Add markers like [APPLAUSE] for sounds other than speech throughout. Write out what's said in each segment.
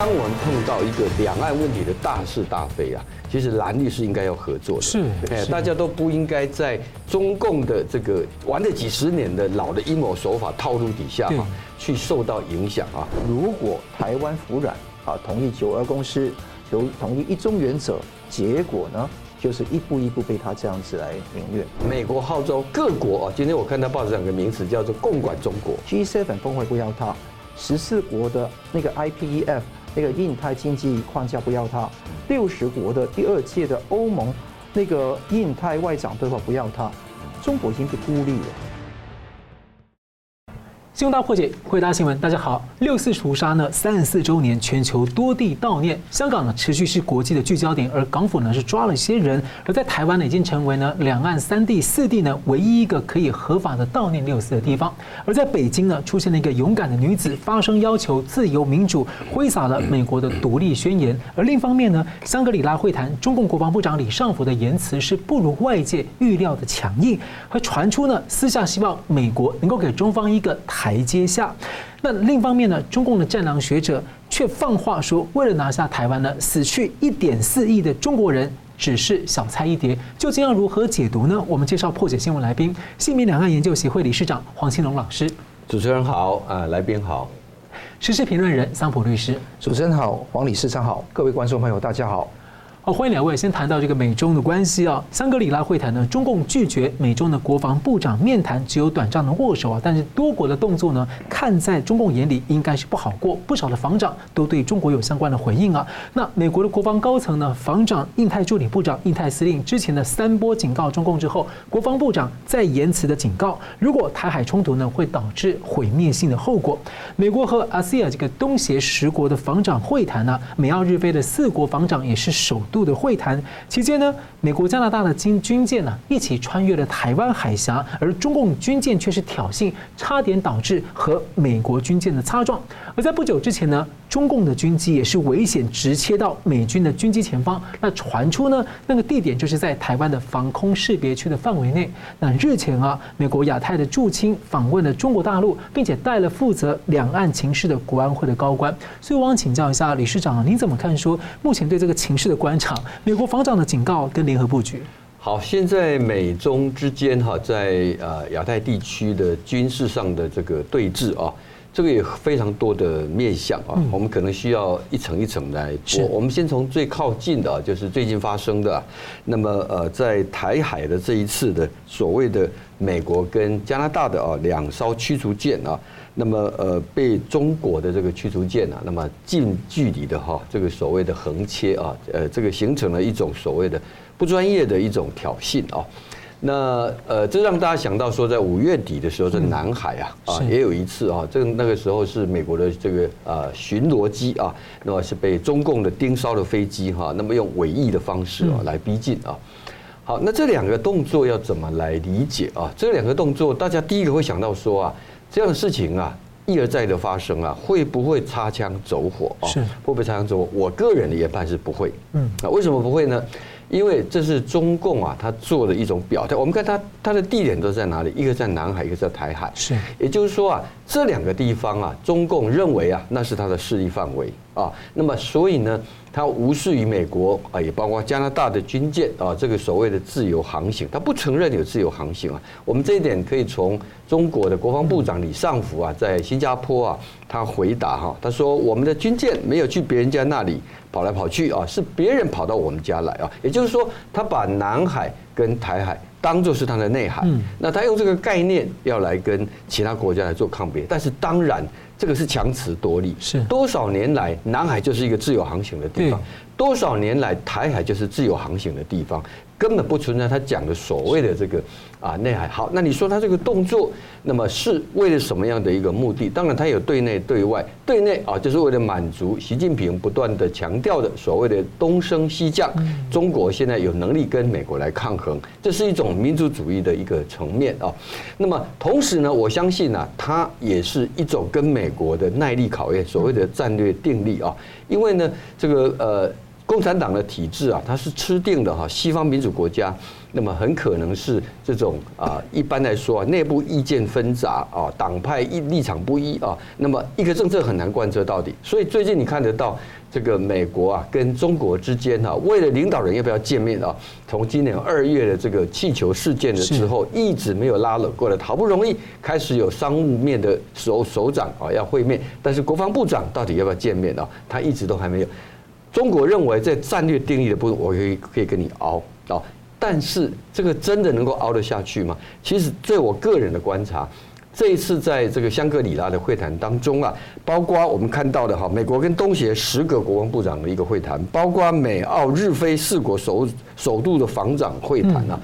当我们碰到一个两岸问题的大是大非啊，其实蓝绿是应该要合作的。是，哎，大家都不应该在中共的这个玩了几十年的老的阴谋手法套路底下啊，去受到影响啊。如果台湾服软啊，同意九二共识，有同意一中原则，结果呢，就是一步一步被他这样子来凌虐。美国号召各国啊，今天我看到报纸上有个名词叫做“共管中国 ”，G7 峰会不要他，十四国的那个 IPEF。那个印太经济框架不要它，六十国的第二届的欧盟那个印太外长对话不要它，中国已经被孤立了。新闻大破解，回答新闻，大家好。六四屠杀呢，三十四周年，全球多地悼念。香港呢，持续是国际的聚焦点，而港府呢，是抓了一些人。而在台湾呢，已经成为呢，两岸三地四地呢，唯一一个可以合法的悼念六四的地方。而在北京呢，出现了一个勇敢的女子，发声要求自由民主，挥洒了美国的独立宣言。而另一方面呢，香格里拉会谈，中共国防部长李尚福的言辞是不如外界预料的强硬，和传出呢，私下希望美国能够给中方一个台。台阶下，那另一方面呢，中共的战狼学者却放话说，为了拿下台湾呢，死去一点四亿的中国人只是小菜一碟。究竟要如何解读呢？我们介绍破解新闻来宾，新民两岸研究协会理事长黄庆龙老师。主持人好，啊，来宾好。时事评论人桑普律师。主持人好，黄理事长好，各位观众朋友大家好。好，欢迎两位。先谈到这个美中的关系啊，香格里拉会谈呢，中共拒绝美中的国防部长面谈，只有短暂的握手啊。但是多国的动作呢，看在中共眼里应该是不好过，不少的防长都对中国有相关的回应啊。那美国的国防高层呢，防长、印太助理部长、印太司令之前的三波警告中共之后，国防部长再言辞的警告，如果台海冲突呢，会导致毁灭性的后果。美国和 ASEAN 这个东协十国的防长会谈呢，美澳日菲的四国防长也是首度。的会谈期间呢，美国、加拿大的军军舰呢一起穿越了台湾海峡，而中共军舰却是挑衅，差点导致和美国军舰的擦撞。而在不久之前呢，中共的军机也是危险直切到美军的军机前方。那传出呢，那个地点就是在台湾的防空识别区的范围内。那日前啊，美国亚太的驻青访问了中国大陆，并且带了负责两岸情势的国安会的高官。所以我想请教一下理事长，您怎么看说目前对这个情势的观察？美国防长的警告跟联合布局。好，现在美中之间哈，在呃亚太地区的军事上的这个对峙啊，这个也非常多的面向啊，我们可能需要一层一层来说。我们先从最靠近的啊，就是最近发生的，那么呃，在台海的这一次的所谓的美国跟加拿大的啊两艘驱逐舰啊。那么呃，被中国的这个驱逐舰啊，那么近距离的哈，这个所谓的横切啊，呃，这个形成了一种所谓的不专业的一种挑衅啊。那呃，这让大家想到说，在五月底的时候，在南海啊啊，也有一次啊，这个那个时候是美国的这个呃巡逻机啊，那么是被中共的盯梢的飞机哈，那么用尾翼的方式啊来逼近啊。好，那这两个动作要怎么来理解啊？这两个动作，大家第一个会想到说啊。这样的事情啊，一而再的发生啊，会不会擦枪走火啊？是会不会擦枪走火？我个人的研判是不会。嗯，那为什么不会呢？因为这是中共啊，他做的一种表态。我们看他他的地点都在哪里？一个在南海，一个在台海。是，也就是说啊，这两个地方啊，中共认为啊，那是他的势力范围啊。那么所以呢？他无视于美国啊，也包括加拿大的军舰啊，这个所谓的自由航行，他不承认有自由航行啊。我们这一点可以从中国的国防部长李尚福啊，在新加坡啊，他回答哈，他说我们的军舰没有去别人家那里跑来跑去啊，是别人跑到我们家来啊。也就是说，他把南海跟台海当做是它的内涵，那他用这个概念要来跟其他国家来做抗辩，但是当然。这个是强词夺理，是。多少年来，南海就是一个自由航行的地方，多少年来，台海就是自由航行的地方。根本不存在他讲的所谓的这个啊内涵。好，那你说他这个动作，那么是为了什么样的一个目的？当然，他有对内对外。对内啊，就是为了满足习近平不断的强调的所谓的东升西降。中国现在有能力跟美国来抗衡，这是一种民族主义的一个层面啊。那么同时呢，我相信呢，它也是一种跟美国的耐力考验，所谓的战略定力啊。因为呢，这个呃。共产党的体制啊，它是吃定的哈西方民主国家，那么很可能是这种啊，一般来说啊，内部意见纷杂啊，党派一立场不一啊，那么一个政策很难贯彻到底。所以最近你看得到。这个美国啊，跟中国之间哈，为了领导人要不要见面啊？从今年二月的这个气球事件的之后，一直没有拉拢过来。好不容易开始有商务面的首首长啊要会面，但是国防部长到底要不要见面啊？他一直都还没有。中国认为在战略定义的部分，我可以可以跟你熬啊，但是这个真的能够熬得下去吗？其实，在我个人的观察。这一次在这个香格里拉的会谈当中啊，包括我们看到的哈，美国跟东协十个国防部长的一个会谈，包括美澳日菲四国首首度的防长会谈啊，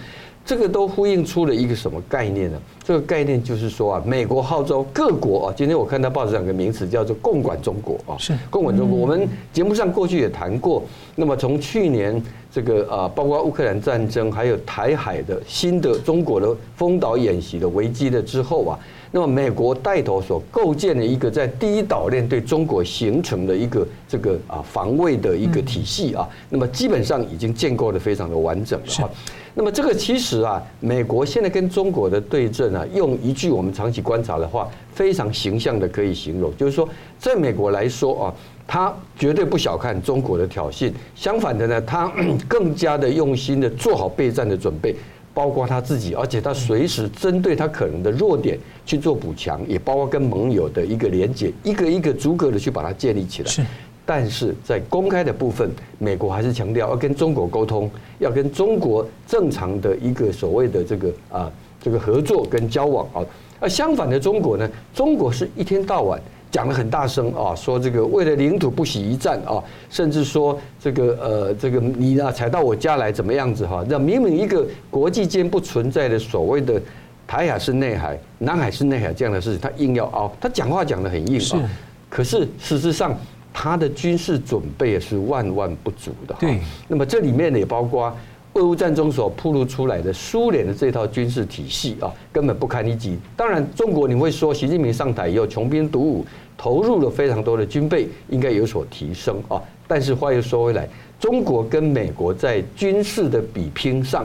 这个都呼应出了一个什么概念呢？这个概念就是说啊，美国号召各国啊，今天我看到报纸上有个名词叫做“共管中国”啊，是共管中国。我们节目上过去也谈过，那么从去年这个啊，包括乌克兰战争，还有台海的新的中国的封岛演习的危机的之后啊。那么，美国带头所构建的一个在第一岛链对中国形成的一个这个啊防卫的一个体系啊，那么基本上已经建构的非常的完整了哈。那么这个其实啊，美国现在跟中国的对阵啊，用一句我们长期观察的话，非常形象的可以形容，就是说，在美国来说啊，他绝对不小看中国的挑衅，相反的呢，他 [CLEARS THROAT] 更加的用心的做好备战的准备。包括他自己，而且他随时针对他可能的弱点去做补强，也包括跟盟友的一个连接，一个一个逐个的去把它建立起来。是，但是在公开的部分，美国还是强调要跟中国沟通，要跟中国正常的一个所谓的这个啊这个合作跟交往啊。而相反的，中国呢，中国是一天到晚。讲的很大声啊，说这个为了领土不惜一战啊，甚至说这个呃这个你啊踩到我家来怎么样子哈？那明明一个国际间不存在的所谓的台海是内海、南海是内海这样的事情，他硬要凹，他讲话讲的很硬啊。可是事实上，他的军事准备也是万万不足的。对。那么这里面也包括。俄乌战争所暴露出来的苏联的这套军事体系啊，根本不堪一击。当然，中国你会说，习近平上台以后穷兵黩武，投入了非常多的军备，应该有所提升啊。但是话又说回来，中国跟美国在军事的比拼上，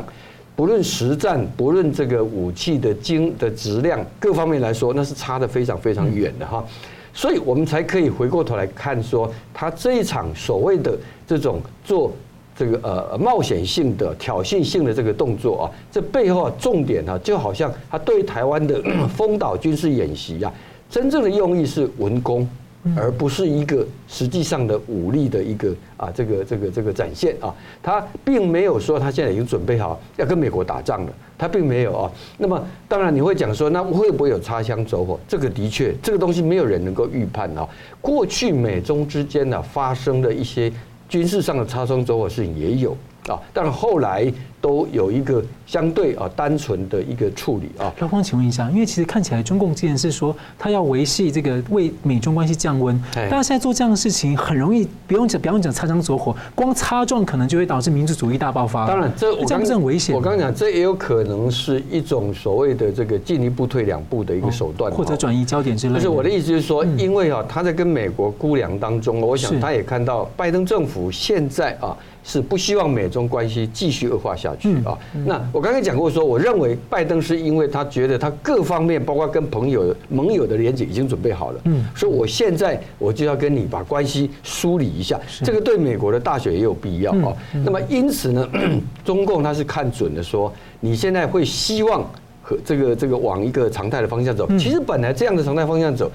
不论实战，不论这个武器的精的质量各方面来说，那是差得非常非常远的哈。所以我们才可以回过头来看说，他这一场所谓的这种做。这个呃冒险性的挑衅性的这个动作啊，这背后啊重点啊，就好像他对台湾的 [CLEARS THROAT] 封岛军事演习啊，真正的用意是文攻，而不是一个实际上的武力的一个啊这个这个这个展现啊，他并没有说他现在已经准备好要跟美国打仗了，他并没有啊。那么当然你会讲说，那会不会有擦枪走火？这个的确，这个东西没有人能够预判啊。过去美中之间呢发生的一些。军事上的擦枪走火事情也有啊，但后来都有一个相对啊单纯的一个处理啊。老方，请问一下，因为其实看起来中共既然是说他要维系这个为美中关系降温，大家现在做这样的事情很容易不用讲不用讲擦枪走火，光擦撞可能就会导致民族主义大爆发。当然，这我刚这很危险。我刚刚讲这也有可能是一种所谓的这个进一步退两步的一个手段，或者转移焦点之类的。但是我的意思就是说，因为啊他在跟美国估量当中，我想他也看到拜登政府现在啊。是不希望美中关系继续恶化下去啊？那我刚才讲过说，我认为拜登是因为他觉得他各方面，包括跟朋友、盟友的连接已经准备好了，嗯，所以我现在我就要跟你把关系梳理一下，这个对美国的大选也有必要啊。那么因此呢，[CLEARS THROAT] 中共他是看准了说，你现在会希望和这个这个往一个常态的方向走。其实本来这样的常态方向走。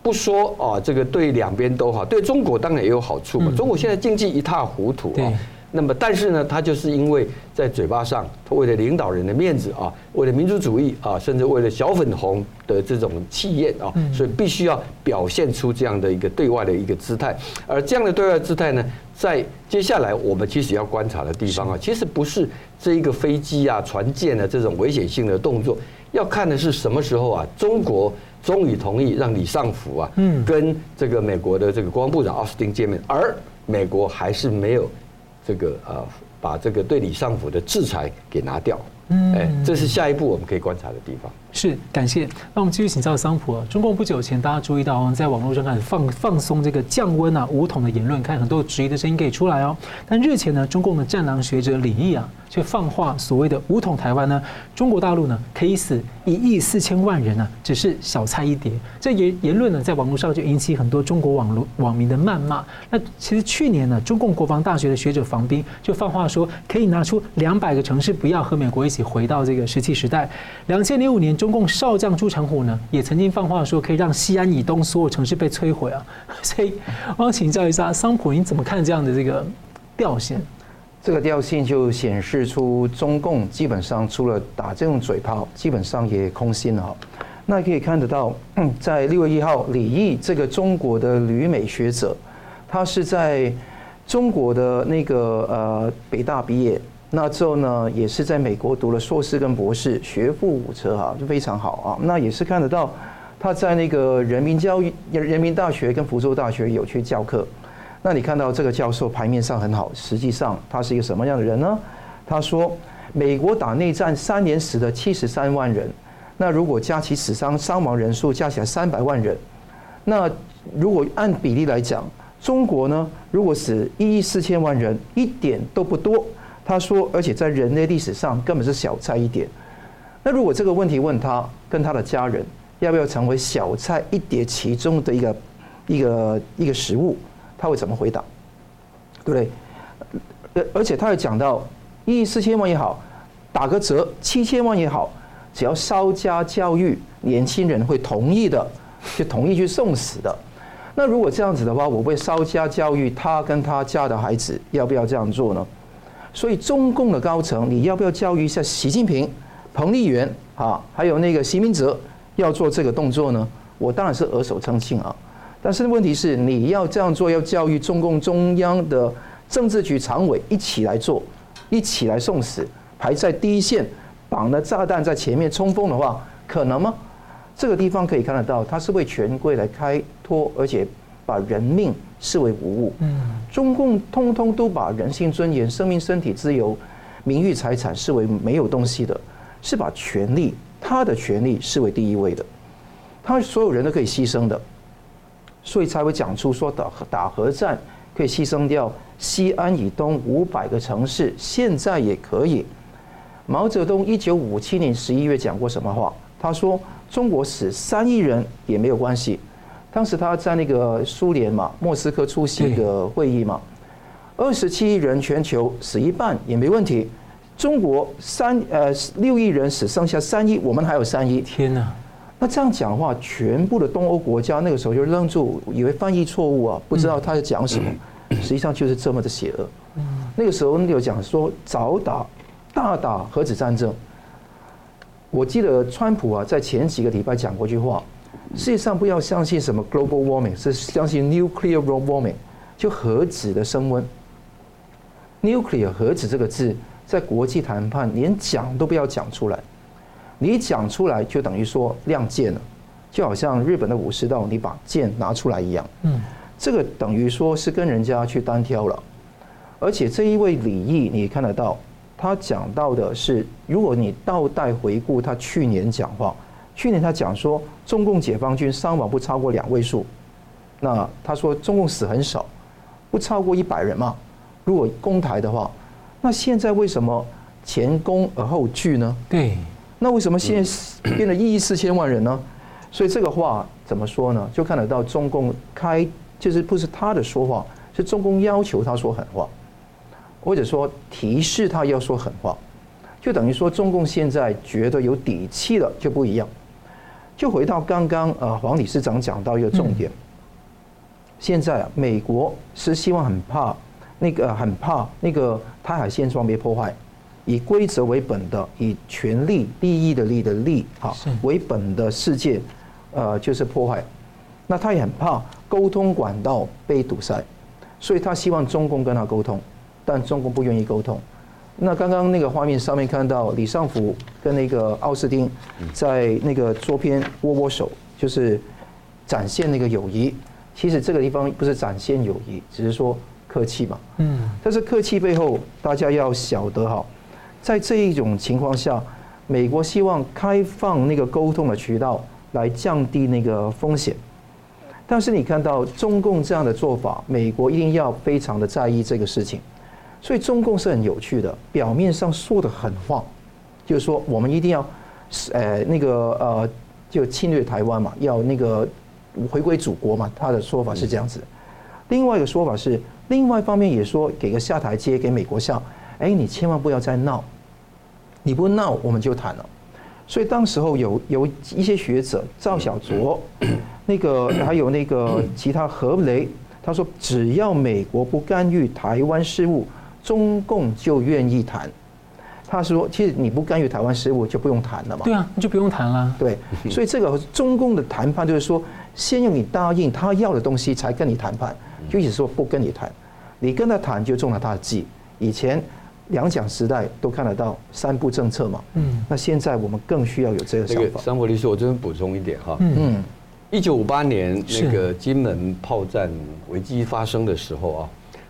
不说啊，这个对两边都好，对中国当然也有好处嘛。中国现在经济一塌糊涂啊，那么但是呢，他就是因为在嘴巴上，他为了领导人的面子啊，为了民族主义啊，甚至为了小粉红的这种气焰啊，所以必须要表现出这样的一个对外的一个姿态。而这样的对外姿态呢，在接下来我们其实要观察的地方啊，其实不是这一个飞机啊、船舰啊这种危险性的动作，要看的是什么时候啊，中国。终于同意让李尚福啊，跟这个美国的这个国防部长奥斯汀见面，而美国还是没有这个啊把这个对李尚福的制裁给拿掉。嗯，哎，这是下一步我们可以观察的地方。是，感谢。那我们继续请教桑普啊。中共不久前，大家注意到，在网络上开始放放松这个降温啊、武统的言论，看很多质疑的声音可以出来哦。但日前呢，中共的战狼学者李毅啊，却放话所谓的武统台湾呢，中国大陆呢可以死一亿四千万人呢，只是小菜一碟。这言言论呢，在网络上就引起很多中国网络网民的谩骂。那其实去年呢，中共国防大学的学者房斌就放话说，可以拿出两百个城市，不要和美国一起回到这个石器时代。两千零五年。中共少将朱成虎呢，也曾经放话说可以让西安以东所有城市被摧毁啊。[LAUGHS] 所以，我想请教一下桑普，你怎么看这样的这个调性？这个调性就显示出中共基本上除了打这种嘴炮，基本上也空心了。那可以看得到，[CLEARS THROAT] 在六月一号，李毅这个中国的旅美学者，他是在中国的那个呃北大毕业。那之后呢，也是在美国读了硕士跟博士，学富五车哈，就非常好啊。那也是看得到他在那个人民教育、人民大学跟福州大学有去教课。那你看到这个教授牌面上很好，实际上他是一个什么样的人呢？他说，美国打内战三年死了七十三万人，那如果加起死伤伤亡人数加起来三百万人，那如果按比例来讲，中国呢，如果死一亿四千万人，一点都不多。他说，而且在人类历史上根本是小菜一碟。那如果这个问题问他跟他的家人要不要成为小菜一碟其中的一个一个一个食物，他会怎么回答？对不对？而而且他还讲到一亿四千万也好，打个折七千万也好，只要稍加教育，年轻人会同意的，就同意去送死的。那如果这样子的话，我会稍加教育他跟他家的孩子，要不要这样做呢？所以中共的高层，你要不要教育一下习近平、彭丽媛啊，还有那个习明泽要做这个动作呢？我当然是耳手称庆啊。但是问题是，你要这样做，要教育中共中央的政治局常委一起来做，一起来送死，排在第一线，绑了炸弹在前面冲锋的话，可能吗？这个地方可以看得到，他是为权贵来开脱，而且把人命视为无物，嗯，中共通通都把人性尊严、生命、身体自由、名誉、财产视为没有东西的，是把权力，他的权力视为第一位的，他所有人都可以牺牲的，所以才会讲出说打打核战可以牺牲掉西安以东五百个城市，现在也可以。毛泽东一九五七年十一月讲过什么话？他说：“中国死三亿人也没有关系。”当时他在那个苏联嘛，莫斯科出席一个会议嘛，二十七亿人全球死一半也没问题。中国三呃六亿人死剩下三亿，我们还有三亿。天哪！那这样讲的话，全部的东欧国家那个时候就愣住，以为翻译错误啊，不知道他在讲什么。实际上就是这么的邪恶。那个时候有讲说早打大打核子战争。我记得川普啊，在前几个礼拜讲过一句话。世界上不要相信什么 global warming，是相信 nuclear warming，就核子的升温。nuclear 核子这个字在国际谈判连讲都不要讲出来，你讲出来就等于说亮剑了，就好像日本的武士道，你把剑拿出来一样。嗯，这个等于说是跟人家去单挑了。而且这一位李毅，你看得到，他讲到的是，如果你倒带回顾他去年讲话。去年他讲说，中共解放军伤亡不超过两位数，那他说中共死很少，不超过一百人嘛。如果攻台的话，那现在为什么前攻而后拒呢？对，那为什么现在变了一亿四千万人呢？所以这个话怎么说呢？就看得到中共开就是不是他的说话，是中共要求他说狠话，或者说提示他要说狠话，就等于说中共现在觉得有底气了，就不一样。就回到刚刚呃，黄理事长讲到一个重点。现在啊，美国是希望很怕那个很怕那个台海现状被破坏，以规则为本的，以权力利益的利的利哈为本的世界，呃，就是破坏。那他也很怕沟通管道被堵塞，所以他希望中共跟他沟通，但中共不愿意沟通。那刚刚那个画面上面看到李尚福跟那个奥斯汀在那个桌边握握手，就是展现那个友谊。其实这个地方不是展现友谊，只是说客气嘛。嗯。但是客气背后，大家要晓得哈，在这一种情况下，美国希望开放那个沟通的渠道来降低那个风险。但是你看到中共这样的做法，美国一定要非常的在意这个事情。所以中共是很有趣的，表面上说的很话，就是说我们一定要，呃，那个呃，就侵略台湾嘛，要那个回归祖国嘛，他的说法是这样子。另外一个说法是，另外一方面也说给个下台阶给美国下，哎，你千万不要再闹，你不闹我们就谈了。所以当时候有有一些学者赵小卓，那个还有那个其他何雷，他说只要美国不干预台湾事务。中共就愿意谈，他说：“其实你不干预台湾事务，就不用谈了嘛。”对啊，你就不用谈了。对，所以这个中共的谈判就是说，先用你答应他要的东西，才跟你谈判，就意思说不跟你谈，你跟他谈就中了他的计。以前两蒋时代都看得到三不政策嘛。嗯。那现在我们更需要有这个想法。桑博律师，我这边补充一点哈。嗯。一九五八年那个金门炮战危机发生的时候啊。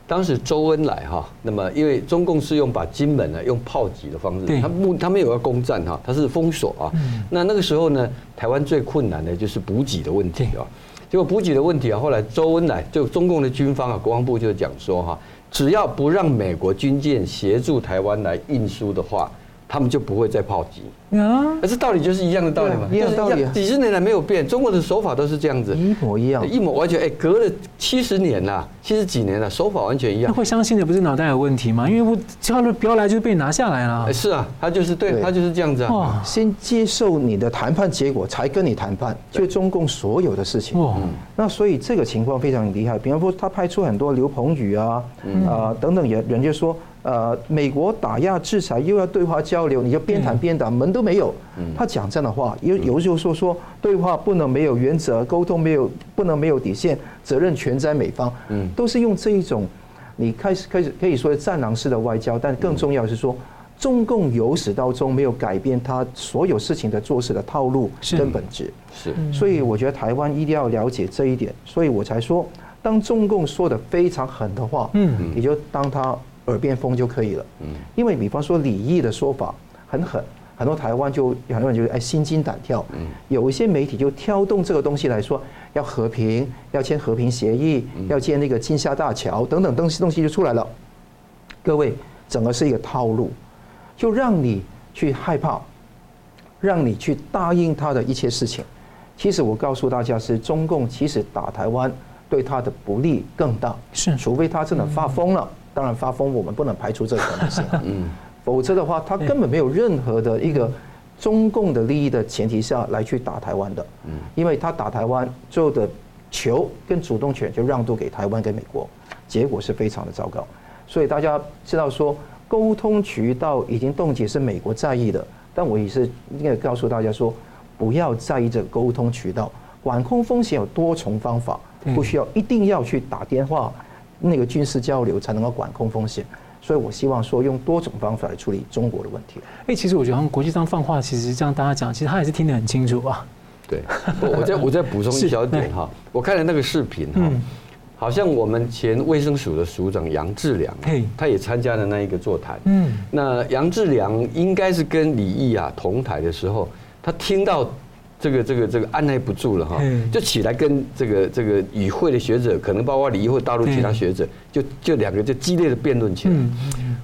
当时周恩来哈，那么因为中共是用把金门呢用炮击的方式，他目他没有要攻占哈，他是封锁啊。那那个时候呢，台湾最困难的就是补给的问题啊。结果补给的问题啊，后来周恩来就中共的军方啊，国防部就讲说哈，只要不让美国军舰协助台湾来运输的话。他们就不会再炮击啊！可是道理就是一样的道理嘛，一样道理，几十年来没有变，中国的手法都是这样子，一模一样，一模完全哎，隔了七十年了，七十几年了，手法完全一样。那会相信的不是脑袋有问题吗？因为不叫了，不要来就被拿下来了。是啊，他就是对，他就是这样子啊。先接受你的谈判结果，才跟你谈判，就中共所有的事情。哦，那所以这个情况非常厉害。比方说，他派出很多刘鹏宇啊，啊等等人，人家说。呃，美国打压制裁又要对话交流，你就边谈边打，门都没有。他讲这样的话，有有时候说说对话不能没有原则，沟通没有不能没有底线，责任全在美方。嗯，都是用这一种，你开始开始可以说战狼式的外交，但更重要是说，中共由始到终没有改变他所有事情的做事的套路跟本质。是，所以我觉得台湾一定要了解这一点，所以我才说，当中共说的非常狠的话，嗯，你就当他。耳边风就可以了，嗯，因为比方说李毅的说法很狠，很多台湾就很多人就哎心惊胆跳，嗯，有一些媒体就挑动这个东西来说要和平，要签和平协议，要建那个金厦大桥等等东西东西就出来了。各位，整个是一个套路，就让你去害怕，让你去答应他的一切事情。其实我告诉大家是中共其实打台湾对他的不利更大，是除非他真的发疯了。当然发疯，我们不能排除这个可能性。[LAUGHS] 嗯，否则的话，他根本没有任何的一个中共的利益的前提下来去打台湾的。嗯，因为他打台湾，最后的球跟主动权就让渡给台湾跟美国，结果是非常的糟糕。所以大家知道说，沟通渠道已经冻结是美国在意的，但我也是应该告诉大家说，不要在意这个沟通渠道，管控风险有多重方法，不需要一定要去打电话。那个军事交流才能够管控风险，所以我希望说用多种方法来处理中国的问题。哎，其实我觉得国际上放话，其实这样大家讲，其实他也是听得很清楚啊。对，我再我再补充一小点哈，我看了那个视频哈，好像我们前卫生署的署长杨志良，他也参加了那一个座谈。嗯，那杨志良应该是跟李毅啊同台的时候，他听到。这个这个这个按捺不住了哈，就起来跟这个这个与会的学者，可能包括李毅或大陆其他学者，就就两个就激烈的辩论起来。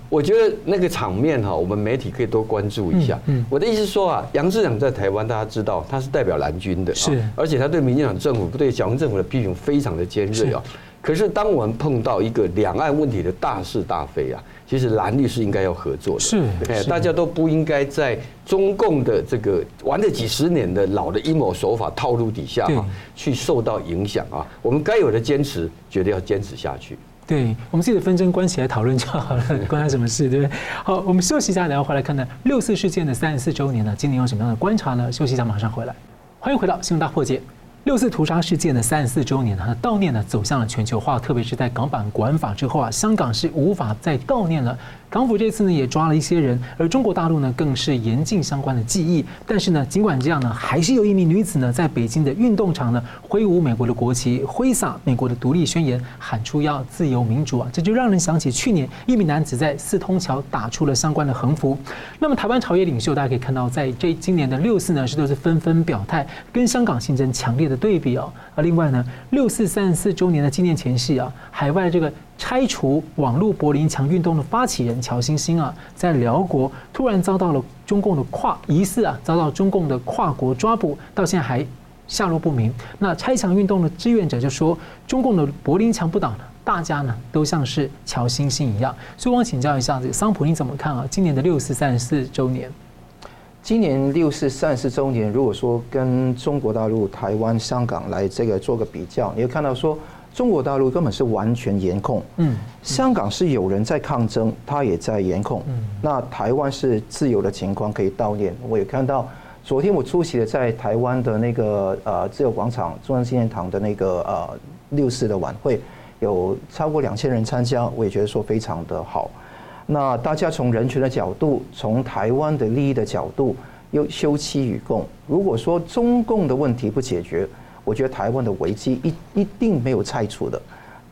我觉得那个场面哈，我们媒体可以多关注一下。我的意思是说啊，杨市长在台湾，大家知道他是代表蓝军的，是，而且他对民进党政府、不对小英政府的批评非常的尖锐啊。可是当我们碰到一个两岸问题的大是大非啊。其实蓝绿是应该要合作的，是，哎，大家都不应该在中共的这个玩了几十年的老的阴谋手法套路底下啊，去受到影响啊。我们该有的坚持，绝对要坚持下去。对，我们自己的纷争关起来讨论就好了，[LAUGHS] 关他什么事，对不对？好，我们休息一下，然后回来看看六四事件的三十四周年呢，今年有什么样的观察呢？休息一下，马上回来。欢迎回到新闻大破解。六四屠杀事件的三十四周年呢，悼念呢走向了全球化，特别是在港版国安法之后啊，香港是无法再悼念了。港府这次呢也抓了一些人，而中国大陆呢更是严禁相关的记忆。但是呢，尽管这样呢，还是有一名女子呢在北京的运动场呢挥舞美国的国旗，挥洒美国的独立宣言，喊出要自由民主啊！这就让人想起去年一名男子在四通桥打出了相关的横幅。那么台湾朝野领袖大家可以看到，在这今年的六四呢是都是纷纷表态，跟香港形成强烈的对比哦。而另外呢，六四三十四周年的纪念前夕啊，海外这个。拆除网络柏林墙运动的发起人乔欣欣啊，在辽国突然遭到了中共的跨疑似啊，遭到中共的跨国抓捕，到现在还下落不明。那拆墙运动的志愿者就说，中共的柏林墙不倒呢，大家呢都像是乔欣欣一样。所以我请教一下，这个桑普你怎么看啊？今年的六四三十四周年，今年六四三十四周年，如果说跟中国大陆、台湾、香港来这个做个比较，你会看到说。中国大陆根本是完全严控，嗯，香港是有人在抗争，他也在严控，嗯，那台湾是自由的情况可以悼念。我也看到，昨天我出席了在台湾的那个呃自由广场中央纪念堂的那个呃六四的晚会，有超过两千人参加，我也觉得说非常的好。那大家从人权的角度，从台湾的利益的角度，又休戚与共。如果说中共的问题不解决，我觉得台湾的危机一一定没有拆除的，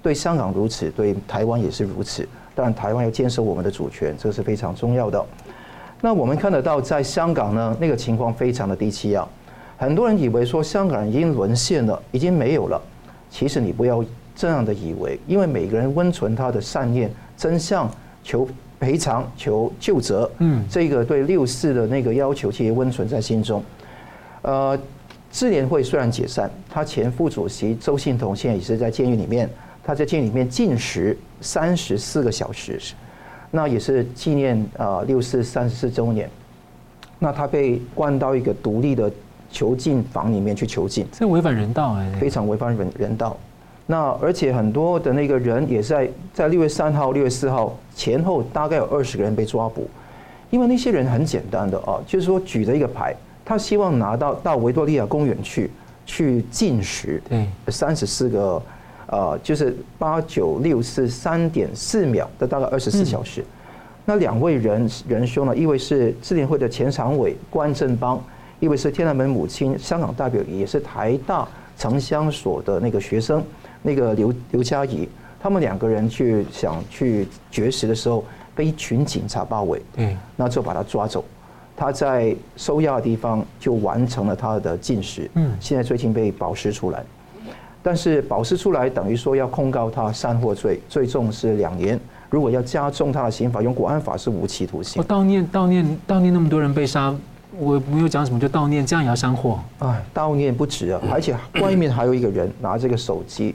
对香港如此，对台湾也是如此。当然，台湾要坚守我们的主权，这是非常重要的。那我们看得到，在香港呢，那个情况非常的低气压。很多人以为说香港人已经沦陷了，已经没有了。其实你不要这样的以为，因为每个人温存他的善念、真相、求赔偿、求救责，嗯，这个对六四的那个要求，其实温存在心中，呃。支联会虽然解散，他前副主席周信彤现在也是在监狱里面，他在监狱里面禁食三十四个小时，那也是纪念啊六四三十四周年。那他被关到一个独立的囚禁房里面去囚禁，这违反人道哎，非常违反人人道。那而且很多的那个人也在在六月三号、六月四号前后大概有二十个人被抓捕，因为那些人很简单的啊，就是说举着一个牌。他希望拿到到维多利亚公园去，去进食，对，三十四个，呃，就是八九六四三点四秒的大概二十四小时。那两位人仁兄呢，一位是支联会的前常委关正邦，一位是天安门母亲香港代表，也是台大城乡所的那个学生，那个刘刘佳怡，他们两个人去想去绝食的时候，被一群警察包围，嗯，那就把他抓走。他在收押的地方就完成了他的禁食，嗯，现在最近被保释出来，但是保释出来等于说要控告他煽惑罪，最重是两年。如果要加重他的刑罚，用国安法是无期徒刑。我悼念悼念悼念那么多人被杀，我没有讲什么，就悼念，这样也要煽惑？哎，悼念不止啊，而且外面还有一个人拿这个手机。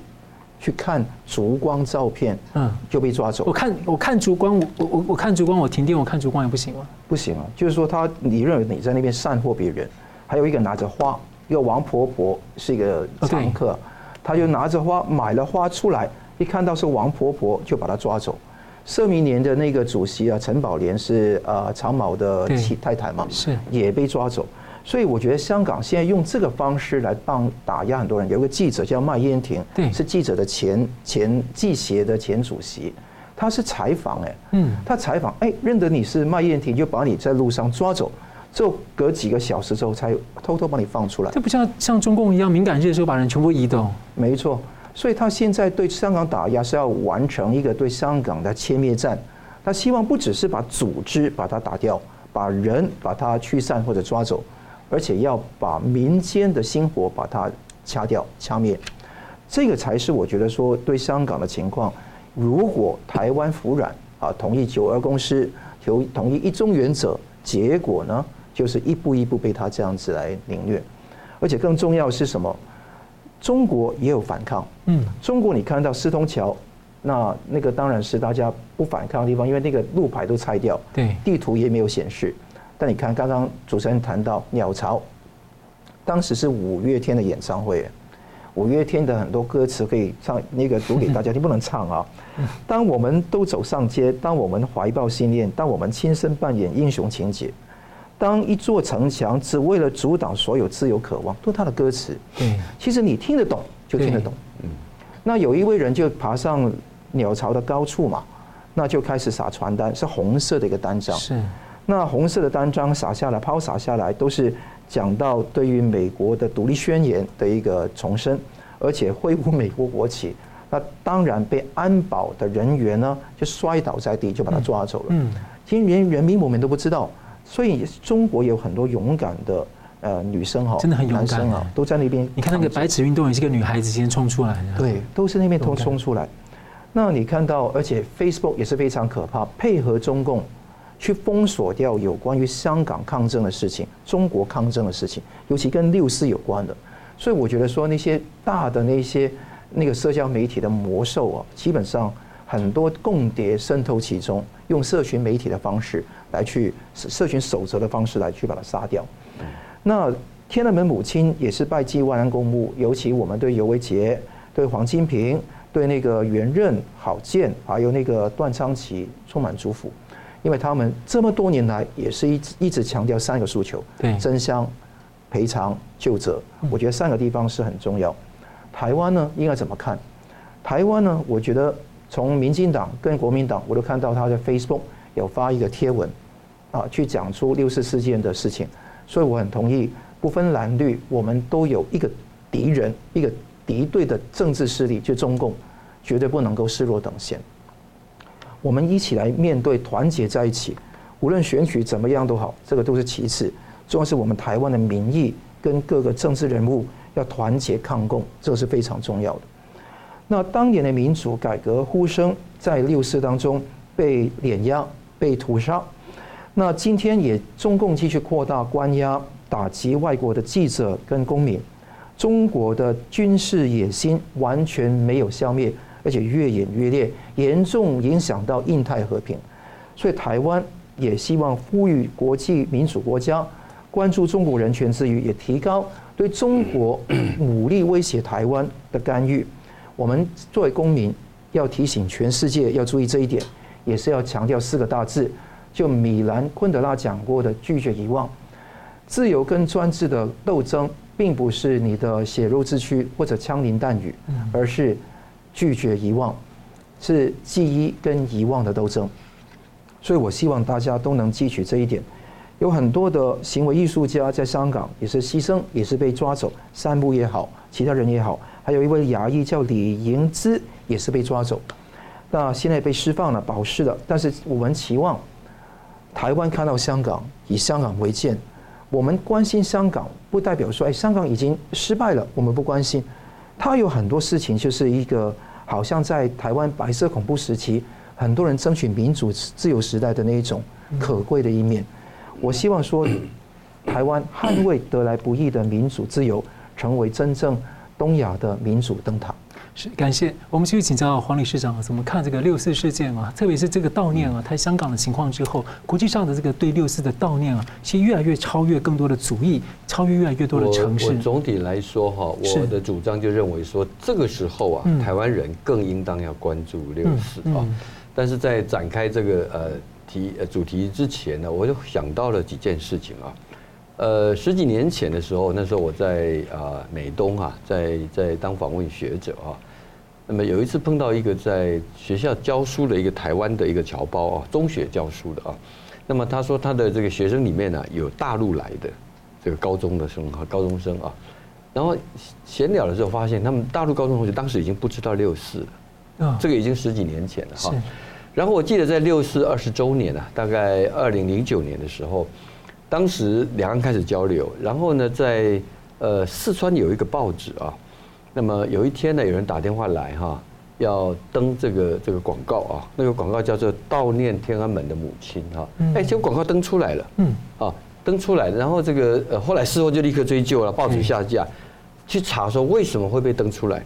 去看烛光照片，嗯，就被抓走。我看我看烛光，我我我看烛光，我停电，我看烛光也不行吗？不行啊，就是说他，你认为你在那边散货别人，还有一个拿着花，一个王婆婆是一个常客，他就拿着花买了花出来，一看到是王婆婆就把他抓走。社民联的那个主席啊，陈宝莲是呃长毛的妻太太嘛，是也被抓走。所以我觉得香港现在用这个方式来帮打压很多人。有个记者叫麦燕婷，对，是记者的前前记协的前主席，他是采访哎，嗯，他采访哎，认得你是麦燕婷，就把你在路上抓走，就隔几个小时之后才偷偷把你放出来。这不像像中共一样敏感日的时候把人全部移动。没错，所以他现在对香港打压是要完成一个对香港的歼灭战。他希望不只是把组织把它打掉，把人把它驱散或者抓走。而且要把民间的星火把它掐掉、掐灭，这个才是我觉得说对香港的情况。如果台湾服软啊，同意九二共识，同同意一中原则，结果呢，就是一步一步被他这样子来凌虐。而且更重要的是什么？中国也有反抗。嗯，中国你看到四通桥，那那个当然是大家不反抗的地方，因为那个路牌都拆掉，对，地图也没有显示。但你看，刚刚主持人谈到鸟巢，当时是五月天的演唱会，五月天的很多歌词可以唱，那个读给大家听，不能唱啊。[LAUGHS] 当我们都走上街，当我们怀抱信念，当我们亲身扮演英雄情节，当一座城墙只为了阻挡所有自由渴望，都是他的歌词。对，其实你听得懂就听得懂。嗯，那有一位人就爬上鸟巢的高处嘛。那就开始撒传单，是红色的一个单张。是。那红色的单张撒下来，抛洒下来，都是讲到对于美国的独立宣言的一个重申，而且挥舞美国国旗。那当然被安保的人员呢就摔倒在地，就把他抓走了。嗯。其实连人民我们都不知道，所以中国有很多勇敢的呃女生哈，真的很勇敢啊，都在那边。你看那个白纸运动也是个女孩子先冲出来的。对，都是那边都冲出来。那你看到，而且 Facebook 也是非常可怕，配合中共。去封锁掉有关于香港抗争的事情，中国抗争的事情，尤其跟六四有关的，所以我觉得说那些大的那些那个社交媒体的魔兽啊，基本上很多共谍渗透其中，用社群媒体的方式来去社群守则的方式来去把它杀掉。那天安门母亲也是拜祭万安公墓，尤其我们对尤维杰、对黄金平、对那个袁任、郝建，还有那个段昌奇充满祝福。因为他们这么多年来也是一直一直强调三个诉求：对，真相、赔偿、救责。我觉得三个地方是很重要。台湾呢，应该怎么看？台湾呢，我觉得从民进党跟国民党，我都看到他在 Facebook 有发一个贴文，啊，去讲出六四事件的事情。所以我很同意，不分蓝绿，我们都有一个敌人，一个敌对的政治势力，就中共，绝对不能够视若等闲。我们一起来面对，团结在一起，无论选举怎么样都好，这个都是其次，重要是我们台湾的民意跟各个政治人物要团结抗共，这是非常重要的。那当年的民主改革呼声在六四当中被碾压、被屠杀，那今天也中共继续扩大关押、打击外国的记者跟公民，中国的军事野心完全没有消灭。而且越演越烈，严重影响到印太和平，所以台湾也希望呼吁国际民主国家关注中国人权之余，也提高对中国武力威胁台湾的干预。我们作为公民，要提醒全世界要注意这一点，也是要强调四个大字，就米兰昆德拉讲过的拒绝遗忘。自由跟专制的斗争，并不是你的血肉之躯或者枪林弹雨，而是。拒绝遗忘，是记忆跟遗忘的斗争，所以我希望大家都能记取这一点。有很多的行为艺术家在香港也是牺牲，也是被抓走，三木也好，其他人也好，还有一位牙医叫李盈芝，也是被抓走，那现在被释放了，保释了。但是我们期望台湾看到香港，以香港为鉴。我们关心香港，不代表说，哎，香港已经失败了，我们不关心。他有很多事情，就是一个。好像在台湾白色恐怖时期，很多人争取民主自由时代的那一种可贵的一面。我希望说，台湾捍卫得来不易的民主自由，成为真正东亚的民主灯塔。是，感谢。我们继续请教黄理事长怎么看这个六四事件啊？特别是这个悼念啊，在香港的情况之后，国际上的这个对六四的悼念啊，其实越来越超越更多的族裔，超越越来越多的城市。我总体来说哈，我的主张就认为说，这个时候啊，台湾人更应当要关注六四啊。但是在展开这个呃题呃主题之前呢，我就想到了几件事情啊。呃，十几年前的时候，那时候我在啊美东啊，在在当访问学者啊。那么有一次碰到一个在学校教书的一个台湾的一个侨胞啊，中学教书的啊，那么他说他的这个学生里面呢，有大陆来的这个高中的生和高中生啊，然后闲聊的时候发现他们大陆高中同学当时已经不知道六四了，这个已经十几年前了哈。然后我记得在六四二十周年啊，大概二零零九年的时候，当时两岸开始交流，然后呢，在呃四川有一个报纸啊。那么有一天呢，有人打电话来哈，要登这个这个广告啊，那个广告叫做悼念天安门的母亲哈，哎，结果广告登出来了，嗯，啊，登出来，然后这个呃，后来事后就立刻追究了，报纸下架，去查说为什么会被登出来，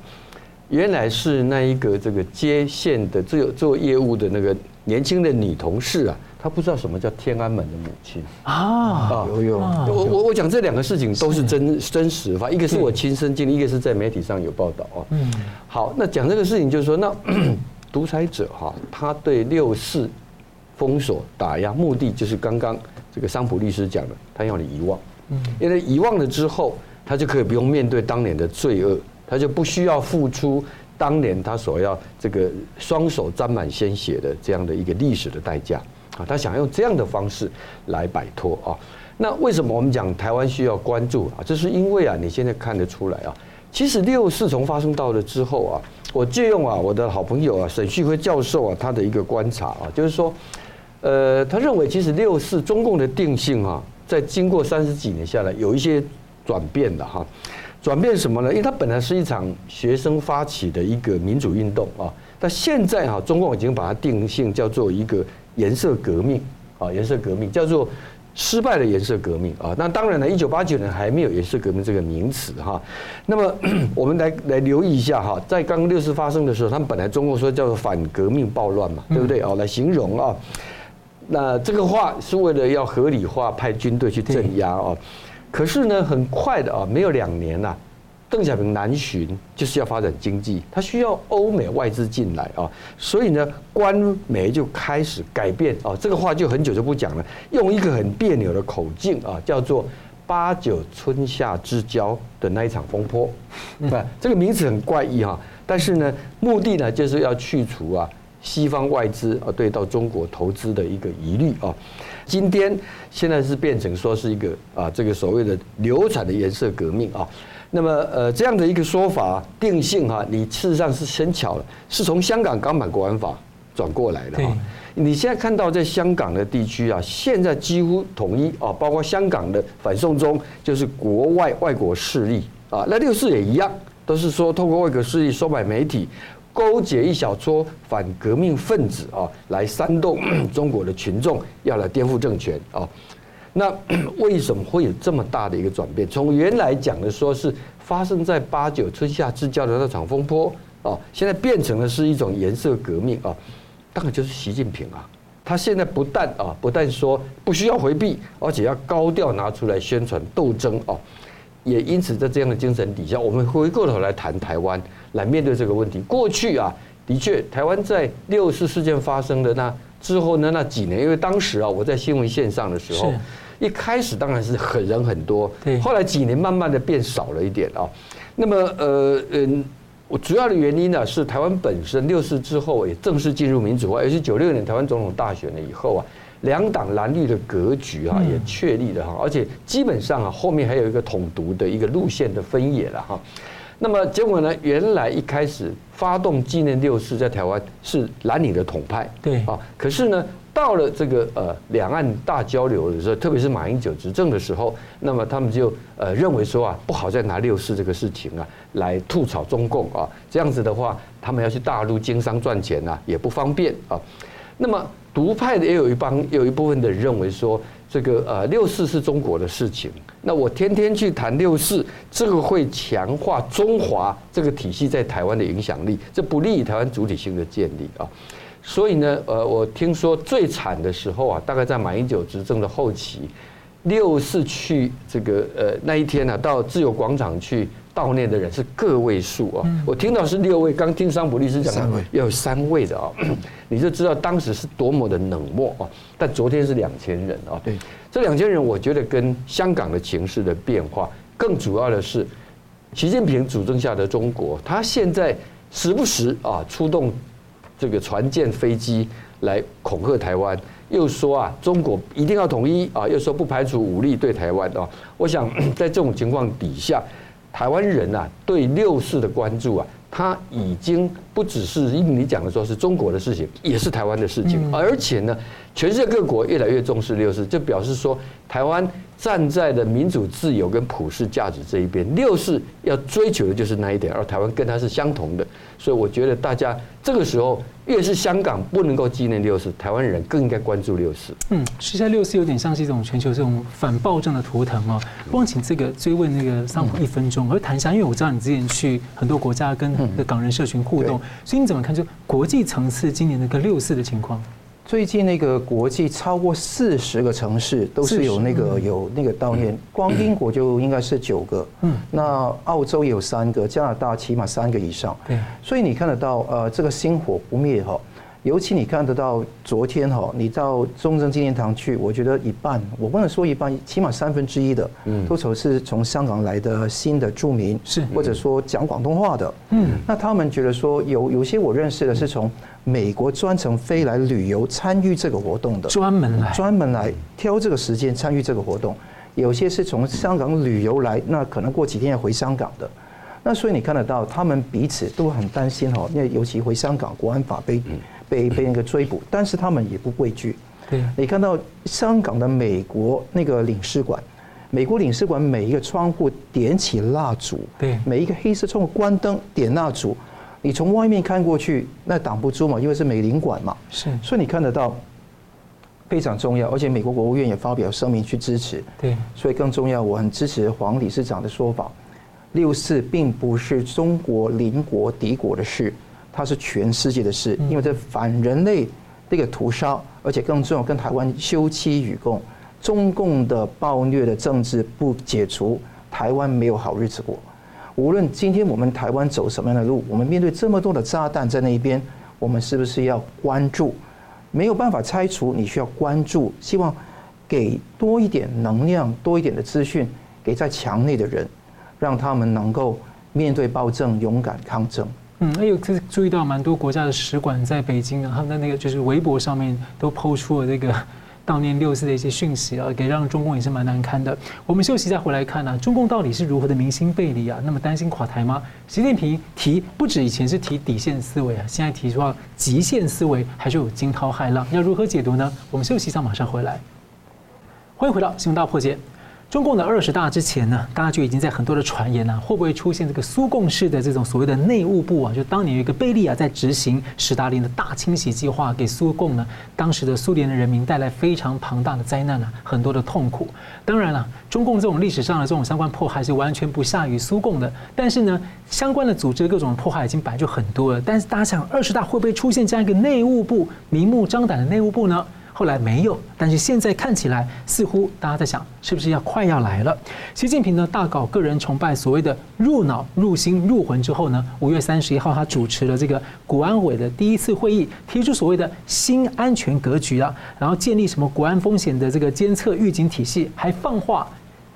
原来是那一个这个接线的做做业务的那个年轻的女同事啊。他不知道什么叫天安门的母亲啊！有有，我我我讲这两个事情都是真真实的，一个是我亲身经历，一个是在媒体上有报道啊。嗯，好，那讲这个事情就是说，那 [CLEARS THROAT] 独裁者哈，他对六四封锁打压，目的就是刚刚这个桑普律师讲的，他要你遗忘。嗯，因为遗忘了之后，他就可以不用面对当年的罪恶，他就不需要付出当年他所要这个双手沾满鲜血的这样的一个历史的代价啊，他想用这样的方式来摆脱啊。那为什么我们讲台湾需要关注啊？这是因为啊，你现在看得出来啊，其实六四从发生到了之后啊，我借用啊我的好朋友啊沈旭辉教授啊他的一个观察啊，就是说，呃，他认为其实六四中共的定性啊，在经过三十几年下来有一些转变的哈。转变什么呢？因为它本来是一场学生发起的一个民主运动啊，但现在哈，中共已经把它定性叫做一个颜色革命啊，颜色革命叫做失败的颜色革命啊。那当然了，一九八九年还没有颜色革命这个名词哈。那么 [CLEARS THROAT] 我们来来留意一下哈，在刚刚六四发生的时候，他们本来中共说叫做反革命暴乱嘛，对不对啊？来形容啊，那这个话是为了要合理化派军队去镇压啊。可是呢，很快的啊，没有两年呐，邓小平南巡就是要发展经济，他需要欧美外资进来啊，所以呢，官媒就开始改变啊，这个话就很久就不讲了，用一个很别扭的口径啊，叫做“八九春夏之交”的那一场风波，[LAUGHS] 不，这个名词很怪异哈，但是呢，目的呢就是要去除啊。西方外资啊，对到中国投资的一个疑虑啊，今天现在是变成说是一个啊，这个所谓的流产的颜色革命啊，那么呃这样的一个说法定性哈，你事实上是生巧了，是从香港港版国安法转过来的啊。你现在看到在香港的地区啊，现在几乎统一啊，包括香港的反送中就是国外外国势力啊，那六四也一样，都是说透过外国势力收买媒体。勾结一小撮反革命分子啊，来煽动 [CLEARS THROAT] 中国的群众要来颠覆政权啊。那 [CLEARS THROAT] 为什么会有这么大的一个转变？从原来讲的说是发生在八九春夏之交的那场风波啊，现在变成了是一种颜色革命啊。当然就是习近平啊，他现在不但啊，不但说不需要回避，而且要高调拿出来宣传斗争啊。也因此，在这样的精神底下，我们回过头来谈台湾，来面对这个问题。过去啊，的确，台湾在六四事件发生的那之后呢，那几年，因为当时啊，我在新闻线上的时候，一开始当然是很人很多，后来几年慢慢的变少了一点啊。那么，呃，嗯，我主要的原因呢，是台湾本身六四之后也正式进入民主化，尤其九六年台湾总统大选了以后啊。两党蓝绿的格局啊，也确立了哈，而且基本上啊，后面还有一个统独的一个路线的分野了哈。那么结果呢，原来一开始发动纪念六四在台湾是蓝领的统派，对啊，可是呢，到了这个呃两岸大交流的时候，特别是马英九执政的时候，那么他们就呃认为说啊，不好再拿六四这个事情啊来吐槽中共啊，这样子的话，他们要去大陆经商赚钱啊，也不方便啊。那么。独派的也有一帮，也有一部分的人认为说，这个呃六四是中国的事情，那我天天去谈六四，这个会强化中华这个体系在台湾的影响力，这不利于台湾主体性的建立啊。所以呢，呃，我听说最惨的时候啊，大概在马英九执政的后期，六四去这个呃那一天呢、啊，到自由广场去。悼念的人是个位数啊，我听到是六位，刚听桑普律师讲要有三位的啊，你就知道当时是多么的冷漠啊。但昨天是两千人啊，对，这两千人我觉得跟香港的情势的变化，更主要的是习近平主政下的中国，他现在时不时啊出动这个船舰飞机来恐吓台湾，又说啊中国一定要统一啊，又说不排除武力对台湾啊。我想在这种情况底下。台湾人啊，对六四的关注啊，他已经不只是你讲的说是中国的事情，也是台湾的事情，而且呢，全世界各国越来越重视六四，就表示说台湾站在的民主自由跟普世价值这一边，六四要追求的就是那一点，而台湾跟它是相同的，所以我觉得大家这个时候。越是香港不能够纪念六四，台湾人更应该关注六四。嗯，实际上六四有点像是一种全球这种反暴政的图腾哦。光请这个追问那个桑普一分钟，而谈一下，因为我知道你之前去很多国家跟港人社群互动，所以你怎么看就国际层次今年那个六四的情况？最近那个国际超过四十个城市都是有那个有那个悼念，光英国就应该是九个，嗯，那澳洲也有三个，加拿大起码三个以上，对，所以你看得到呃这个星火不灭哈，尤其你看得到昨天哈，你到中正纪念堂去，我觉得一半，我不能说一半，起码三分之一的，嗯，都从是从香港来的新的住民，是。或者说讲广东话的，嗯，那他们觉得说有有些我认识的是从美国专程飞来旅游参与这个活动的，专门来。专门来挑这个时间参与这个活动，有些是从香港旅游来，那可能过几天要回香港的。那所以你看得到，他们彼此都很担心哈，因为尤其回香港，国安法被被被那个追捕，但是他们也不畏惧。对，你看到香港的美国那个领事馆，美国领事馆每一个窗户点起蜡烛，对，每一个黑色窗户关灯点蜡烛，你从外面看过去，那挡不住嘛，因为是美领馆嘛。是，所以你看得到非常重要，而且美国国务院也发表声明去支持。对，所以更重要，我很支持黄理事长的说法。六四并不是中国邻国敌国的事，它是全世界的事，因为这反人类这个屠杀，而且更重要，跟台湾休戚与共。中共的暴虐的政治不解除，台湾没有好日子过。无论今天我们台湾走什么样的路，我们面对这么多的炸弹在那一边，我们是不是要关注？没有办法拆除，你需要关注，希望给多一点能量，多一点的资讯给在墙内的人。让他们能够面对暴政，勇敢抗争。嗯，还有就是注意到蛮多国家的使馆在北京啊，他们的那个就是微博上面都抛出了这个 [LAUGHS] 悼念六四的一些讯息啊，给让中共也是蛮难堪的。我们休息再回来看呢、中共到底是如何的民心背离啊？那么担心垮台吗？习近平提不止以前是提底线思维啊，现在提出了极限思维，还是有惊涛骇浪，要如何解读呢？我们休息一下，马上回来。欢迎回到新闻大破解。中共的二十大之前呢，大家就已经在很多的传言呢、会不会出现这个苏共式的这种所谓的内务部啊？就当年有一个贝利亚在执行史达林的大清洗计划，给苏共呢，当时的苏联的人民带来非常庞大的灾难啊，很多的痛苦。当然了，中共这种历史上的这种相关迫害是完全不下于苏共的，但是呢，相关的组织各种迫害已经本来就很多了。但是大家想，二十大会不会出现这样一个内务部，明目张胆的内务部呢？后来没有，但是现在看起来似乎大家在想，是不是要快要来了？习近平呢大搞个人崇拜，所谓的入脑、入心、入魂之后呢，五月三十一号他主持了这个国安委的第一次会议，提出所谓的新安全格局啊，然后建立什么国安风险的这个监测预警体系，还放话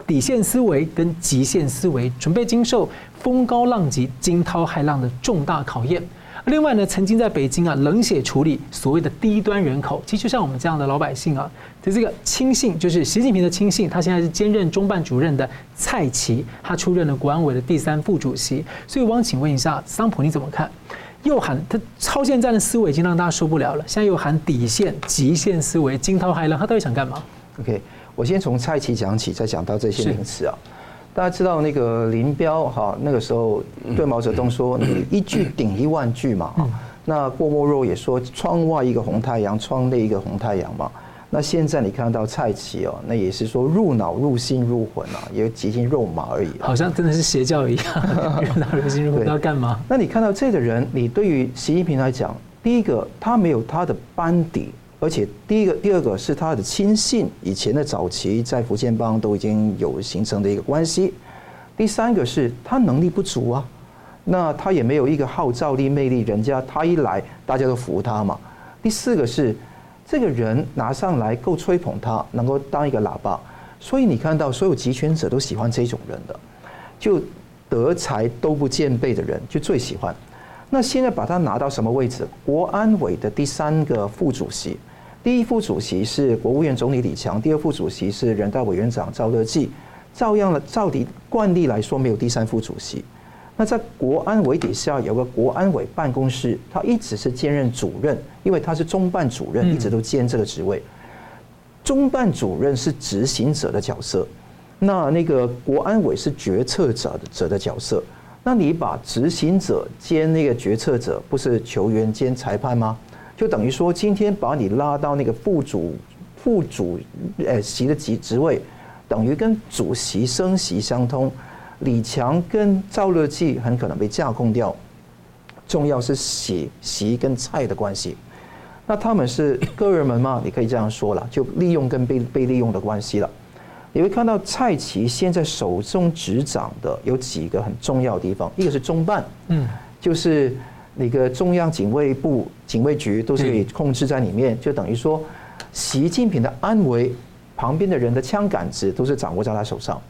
底线思维跟极限思维，准备经受风高浪急、惊涛骇浪的重大考验。另外呢，曾经在北京啊冷血处理所谓的低端人口，其实就像我们这样的老百姓啊，就这个亲信，就是习近平的亲信，他现在是兼任中办主任的蔡奇，他出任了国安委的第三副主席。所以我想请问一下桑普，你怎么看？又喊他超限战的思维已经让大家受不了了，现在又喊底线、极限思维、惊涛骇浪，他到底想干嘛？OK，我先从蔡奇讲起，再讲到这些名词啊。大家知道那个林彪哈，那个时候对毛泽东说：“你一句顶一万句嘛。”那郭沫若也说：“窗外一个红太阳，窗内一个红太阳嘛。”那现在你看到蔡奇哦，那也是说入脑、入心、入魂啊，也极尽肉麻而已。好像真的是邪教一样，入脑、入心、入魂要干嘛？那你看到这个人，你对于习近平来讲，第一个他没有他的班底。而且第一个、第二个是他的亲信，以前的早期在福建帮都已经有形成的一个关系。第三个是他能力不足啊，那他也没有一个号召力、魅力，人家他一来大家都服他嘛。第四个是这个人拿上来够吹捧他，能够当一个喇叭，所以你看到所有集权者都喜欢这种人的，就德才都不兼备的人就最喜欢。那现在把他拿到什么位置？国安委的第三个副主席，第一副主席是国务院总理李强，第二副主席是人大委员长赵乐际。照样了，照理惯例来说，没有第三副主席。那在国安委底下有个国安委办公室，他一直是兼任主任，因为他是中办主任，一直都兼这个职位。中办主任是执行者的角色，那那个国安委是决策者的者的角色。那你把执行者兼那个决策者，不是球员兼裁判吗？就等于说，今天把你拉到那个副主副主呃席的职职位，等于跟主席升席相通。李强跟赵乐际很可能被架空掉。重要是席席跟菜的关系。那他们是哥儿们吗？你可以这样说了，就利用跟被被利用的关系了。你会看到蔡奇现在手中执掌的有几个很重要的地方，一个是中办，嗯，就是那个中央警卫部、警卫局都是可以控制在里面，就等于说，习近平的安危，旁边的人的枪杆子都是掌握在他手上。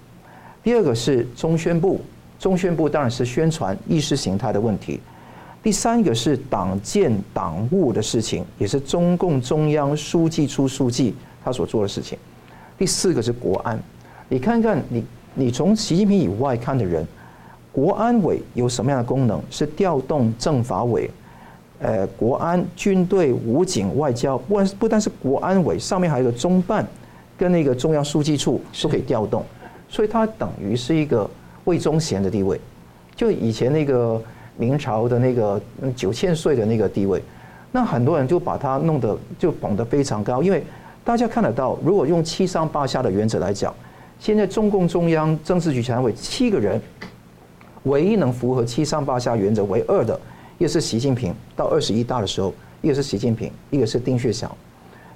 第二个是中宣部，中宣部当然是宣传意识形态的问题。第三个是党建党务的事情，也是中共中央书记处书记他所做的事情。第四个是国安，你看看你，你从习近平以外看的人。国安委有什么样的功能？是调动政法委，呃，国安、军队、武警、外交，不不单是国安委，上面还有个中办，跟那个中央书记处都可以调动，所以它等于是一个魏忠贤的地位，就以前那个明朝的那个九千岁的那个地位，那很多人就把它弄得就捧得非常高，因为大家看得到，如果用七上八下的原则来讲，现在中共中央政治局常委七个人。唯一能符合七上八下原则为二的，一个是习近平到二十一大的时候，一个是习近平，一个是丁薛祥，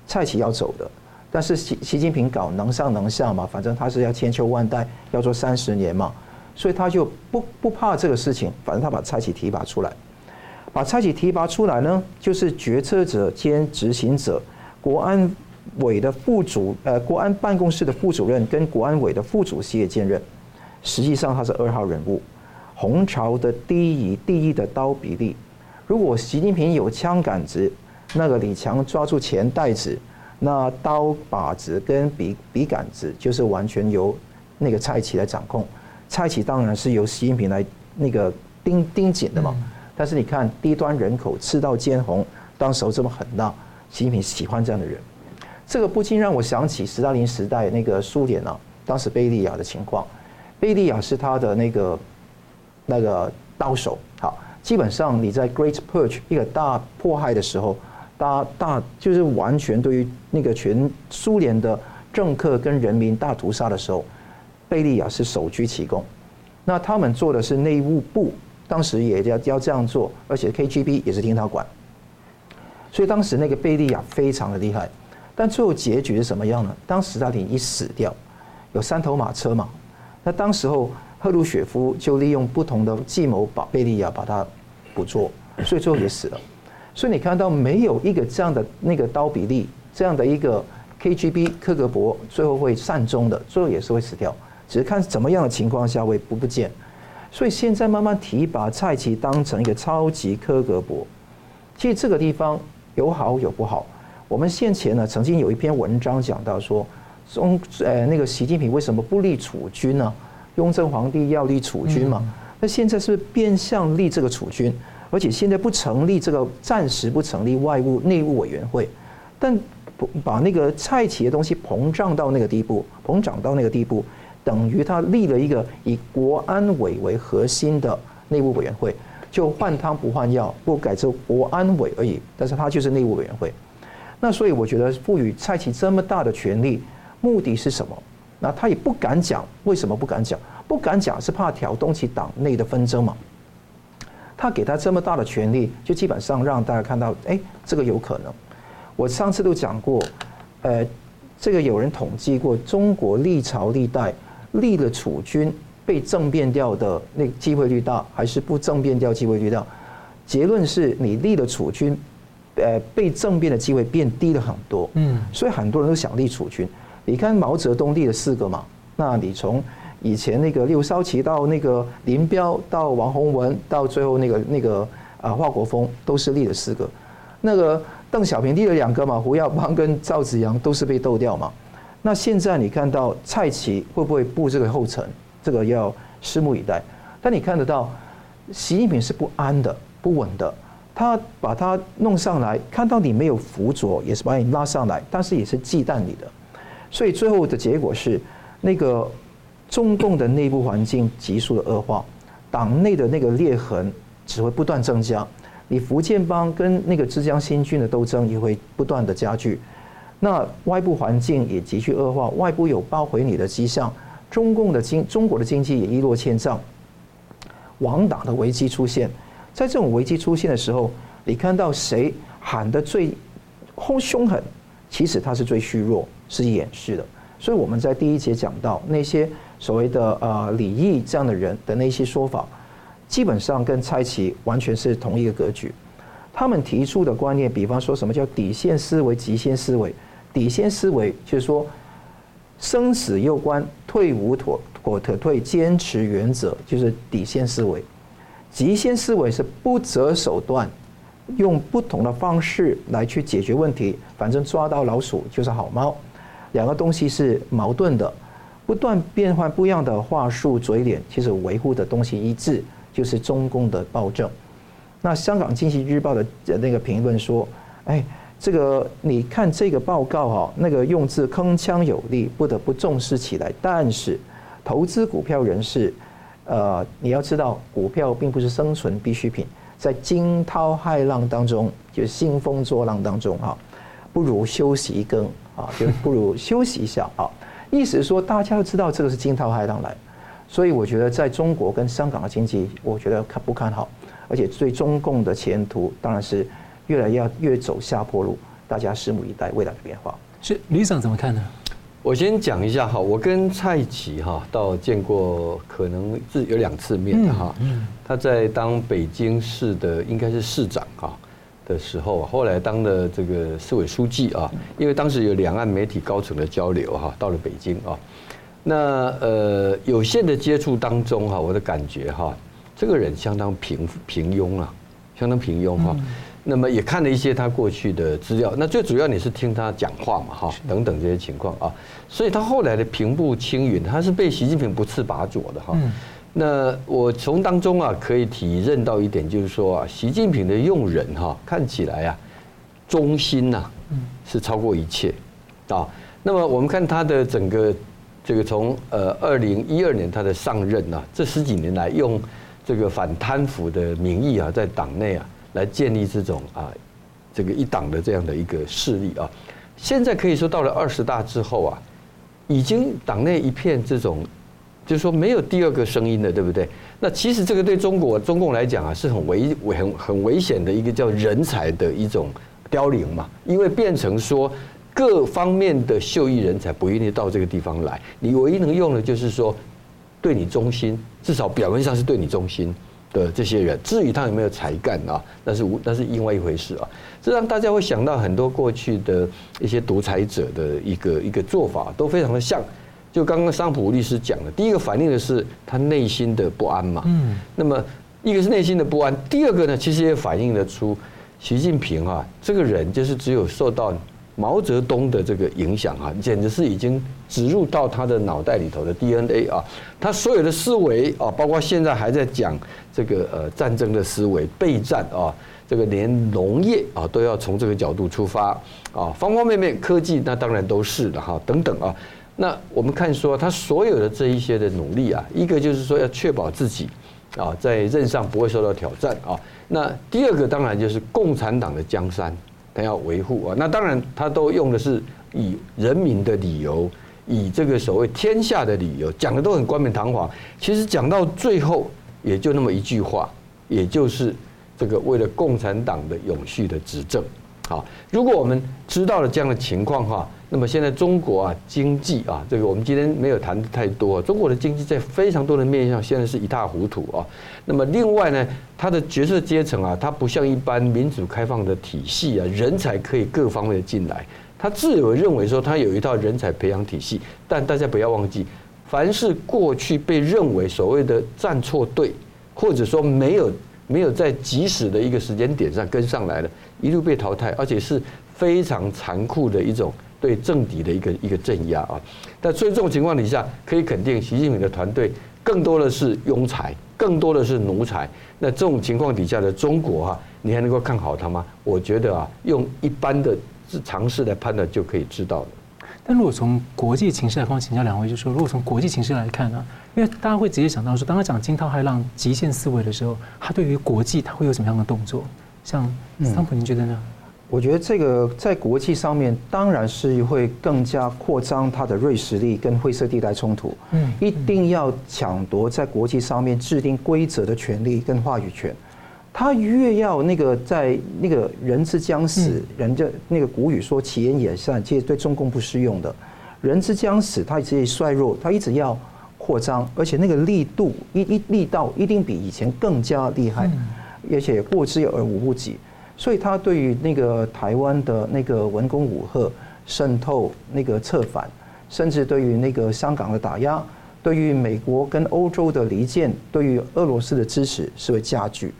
蔡奇要走的，但是习习近平搞能上能下嘛，反正他是要千秋万代，要做三十年嘛，所以他就不不怕这个事情，反正他把蔡奇提拔出来，把蔡奇提拔出来呢，就是决策者兼执行者，国安委的副主呃国安办公室的副主任跟国安委的副主席也兼任，实际上他是二号人物。红潮的第一第一的刀比例，如果习近平有枪杆子，那个李强抓住钱袋子，那刀把子跟笔笔杆子就是完全由那个蔡奇来掌控。蔡奇当然是由习近平来那个盯盯紧的嘛。但是你看低端人口刺到见红，当时候这么狠辣，习近平喜欢这样的人，这个不禁让我想起斯大林时代那个苏联啊，当时贝利亚的情况，贝利亚是他的那个。那个刀手，好，基本上你在 Great Purge 一个大迫害的时候，大大就是完全对于那个全苏联的政客跟人民大屠杀的时候，贝利亚是首居其功。那他们做的是内务部，当时也要要这样做，而且 KGB 也是听他管。所以当时那个贝利亚非常的厉害，但最后结局是什么样呢？当斯大林一死掉，有三头马车嘛，那当时候。赫鲁雪夫就利用不同的计谋把贝利亚把他捕捉，所以最后也死了。所以你看到没有一个这样的那个刀比利这样的一个 KGB 克格勃最后会善终的，最后也是会死掉，只是看怎么样的情况下会不不见。所以现在慢慢提拔蔡奇当成一个超级克格勃，其实这个地方有好有不好。我们先前呢曾经有一篇文章讲到说，中呃那个习近平为什么不立储君呢？雍正皇帝要立储君嘛？那现在是变相立这个储君，而且现在不成立这个暂时不成立外务内务委员会，但把那个蔡奇的东西膨胀到那个地步，膨胀到那个地步，等于他立了一个以国安委为核心的内务委员会，就换汤不换药，不改成国安委而已，但是他就是内务委员会。那所以我觉得赋予蔡奇这么大的权力，目的是什么？那他也不敢讲，为什么不敢讲？不敢讲是怕挑动起党内的纷争嘛。他给他这么大的权力，就基本上让大家看到，哎，这个有可能。我上次都讲过，呃，这个有人统计过，中国历朝历代立了储君被政变掉的那机会率大，还是不政变掉机会率大？结论是你立了储君，呃，被政变的机会变低了很多。嗯，所以很多人都想立储君。你看毛泽东立了四个嘛，那你从以前那个六少奇到那个林彪到王洪文到最后那个那个啊华国锋都是立了四个，那个邓小平立了两个嘛，胡耀邦跟赵紫阳都是被斗掉嘛。那现在你看到蔡奇会不会步这个后尘？这个要拭目以待。但你看得到习近平是不安的、不稳的，他把他弄上来，看到你没有辅佐，也是把你拉上来，但是也是忌惮你的。所以最后的结果是，那个中共的内部环境急速的恶化，党内的那个裂痕只会不断增加。你福建帮跟那个浙江新军的斗争也会不断的加剧。那外部环境也急剧恶化，外部有包围你的迹象，中共的经中国的经济也一落千丈，亡党的危机出现。在这种危机出现的时候，你看到谁喊得最凶凶狠？其实他是最虚弱。是掩饰的，所以我们在第一节讲到那些所谓的呃李毅这样的人的那些说法，基本上跟蔡奇完全是同一个格局。他们提出的观念，比方说什么叫底线思维、极限思维。底线思维就是说，生死攸关，退无妥妥可退，坚持原则就是底线思维。极限思维是不择手段，用不同的方式来去解决问题，反正抓到老鼠就是好猫。两个东西是矛盾的，不断变换不一样的话术嘴脸，其实维护的东西一致，就是中共的暴政。那香港经济日报的那个评论说：“哎，这个你看这个报告哈，那个用字铿锵有力，不得不重视起来。但是，投资股票人士，呃，你要知道，股票并不是生存必需品，在惊涛骇浪当中，就兴风作浪当中哈，不如休息一更啊，就不如休息一下啊。意思说，大家都知道这个是惊涛骇浪来，所以我觉得在中国跟香港的经济，我觉得看不看好。”而且对中共的前途当然是越来越越走下坡路，大家拭目以待未来的变化。是吕长怎么看呢？我先讲一下哈，我跟蔡奇哈到见过，可能是有两次面的哈。他在当北京市的应该是市长哈的时候，后来当了这个市委书记啊，因为当时有两岸媒体高层的交流哈，到了北京啊，那呃有限的接触当中哈，我的感觉哈。这个人相当平平庸啊，相当平庸哈。那么也看了一些他过去的资料，那最主要你是听他讲话嘛哈，等等这些情况啊。所以他后来的平步青云，他是被习近平不次把左的哈。那我从当中啊可以体认到一点，就是说啊，习近平的用人哈，看起来啊，忠心呐是超过一切啊。那么我们看他的整个这个从呃二零一二年他的上任呐，这十几年来用。这个反贪腐的名义啊，在党内啊，来建立这种啊，这个一党的这样的一个势力啊。现在可以说到了二十大之后啊，已经党内一片这种，就是说没有第二个声音了，对不对？那其实这个对中国中共来讲啊，是很危很很危险的一个叫人才的一种凋零嘛，因为变成说各方面的秀逸人才不愿意到这个地方来，你唯一能用的就是说。对你忠心，至少表面上是对你忠心的这些人，至于他有没有才干啊，那是无那是另外一回事啊。这让大家会想到很多过去的一些独裁者的一个一个做法，都非常的像。就刚刚桑普律师讲的，第一个反映的是他内心的不安嘛。嗯。那么一个是内心的不安，第二个呢，其实也反映得出习近平啊这个人就是只有受到。毛泽东的这个影响啊，简直是已经植入到他的脑袋里头的 DNA 啊。他所有的思维啊，包括现在还在讲这个呃战争的思维、备战啊，这个连农业啊都要从这个角度出发啊，方方面面科技那当然都是的哈，等等啊。那我们看说他所有的这一些的努力啊，一个就是说要确保自己啊在任上不会受到挑战啊。那第二个当然就是共产党的江山。他要维护啊，那当然他都用的是以人民的理由，以这个所谓天下的理由，讲的都很冠冕堂皇。其实讲到最后，也就那么一句话，也就是这个为了共产党的永续的执政。好，如果我们知道了这样的情况哈。那么现在中国啊，经济啊，这个我们今天没有谈的太多。中国的经济在非常多的面向，现在是一塌糊涂啊。那么另外呢，它的决策阶层啊，它不像一般民主开放的体系啊，人才可以各方面的进来。他自有认为说，他有一套人才培养体系。但大家不要忘记，凡是过去被认为所谓的站错队，或者说没有没有在及时的一个时间点上跟上来的，一路被淘汰，而且是非常残酷的一种。对政敌的一个一个镇压啊，但所以这种情况底下，可以肯定习近平的团队更多的是庸才，更多的是奴才。那这种情况底下的中国哈，你还能够看好他吗？我觉得啊，用一般的常识来判断就可以知道了。但如果从国际情势来方请教两位，就说，如果从国际情势来看呢，因为大家会直接想到说，当他讲惊涛骇浪、极限思维的时候，他对于国际他会有什么样的动作？像桑普，您觉得呢？我觉得这个在国际上面，当然是会更加扩张它的锐实力跟灰色地带冲突。嗯，一定要抢夺在国际上面制定规则的权利跟话语权。他越要那个在那个人之将死，人家那个古语说其言也善，其实对中共不适用的。人之将死，他一直衰弱，他一直要扩张，而且那个力度一一力道一定比以前更加厉害，而且过之而无不及。所以他对于那个台湾的那个文攻武吓、渗透、那个策反，甚至对于那个香港的打压，对于美国跟欧洲的离间，对于俄罗斯的支持是会加剧。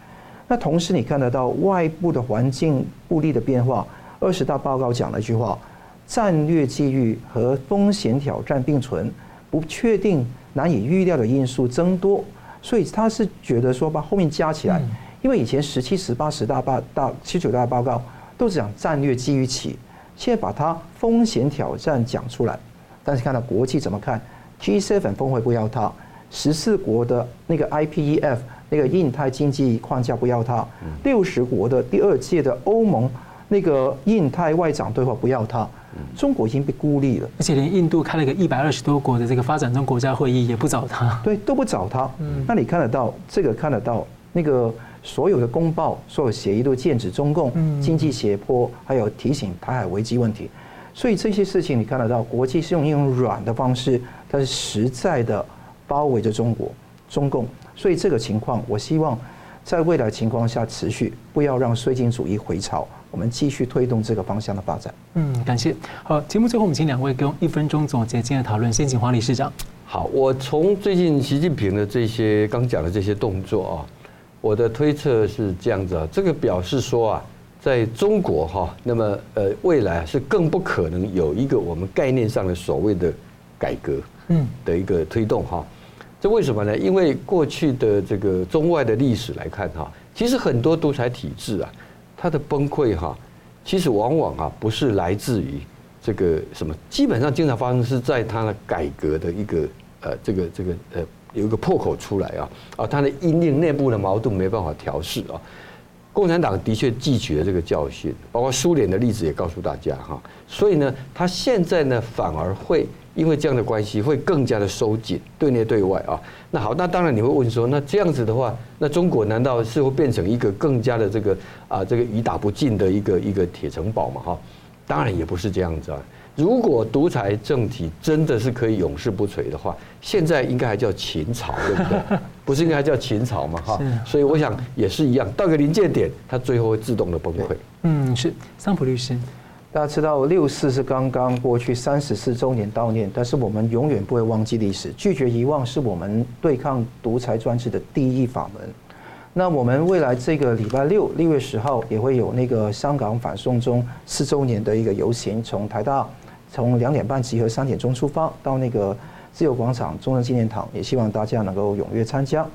那同时你看得到外部的环境不利的变化。二十大报告讲了一句话：战略机遇和风险挑战并存，不确定、难以预料的因素增多。所以他是觉得说把后面加起来。因为以前十七、十八、十大报大七九大报告都是讲战略机遇期，现在把它风险挑战讲出来，但是看到国际怎么看？G7 峰会不要它，十四国的那个 IPEF 那个印太经济框架不要它，六十国的第二届的欧盟那个印太外长对话不要它，中国已经被孤立了，而且连印度开了个一百二十多国的这个发展中国家会议也不找他，对，都不找他。那你看得到这个看得到那个。所有的公报、所有协议都剑指中共经济胁迫，还有提醒台海危机问题。所以这些事情你看得到，国际是用一种软的方式，它是实在的包围着中国、中共。所以这个情况，我希望在未来情况下持续，不要让绥靖主义回潮。我们继续推动这个方向的发展。嗯，感谢。好，节目最后我们请两位给我一分钟总结今天的讨论。先请黄理事长。好，我从最近习近平的这些刚讲的这些动作啊。我的推测是这样子啊，这个表示说啊，在中国哈，那么呃未来是更不可能有一个我们概念上的所谓的改革，嗯，的一个推动哈。这为什么呢？因为过去的这个中外的历史来看哈，其实很多独裁体制啊，它的崩溃哈，其实往往啊不是来自于这个什么，基本上经常发生是在它的改革的一个呃这个这个呃。有一个破口出来啊啊，他的因应内部的矛盾没办法调试啊。共产党的确汲取了这个教训，包括苏联的例子也告诉大家哈。所以呢，他现在呢反而会因为这样的关系会更加的收紧，对内对外啊。那好，那当然你会问说，那这样子的话，那中国难道是会变成一个更加的这个啊这个雨打不尽的一个一个铁城堡吗？哈，当然也不是这样子啊。如果独裁政体真的是可以永世不垂的话，现在应该还叫秦朝，对不对？[LAUGHS] 不是应该还叫秦朝吗？哈，所以我想也是一样，到个临界点，它最后会自动的崩溃。嗯，是桑普律师，大家知道六四是刚刚过去三十四周年悼念，但是我们永远不会忘记历史，拒绝遗忘是我们对抗独裁专制的第一法门。那我们未来这个礼拜六六月十号也会有那个香港反送中四周年的一个游行，从台大。从两点半集合，三点钟出发到那个自由广场、中正纪念堂，也希望大家能够踊跃参加。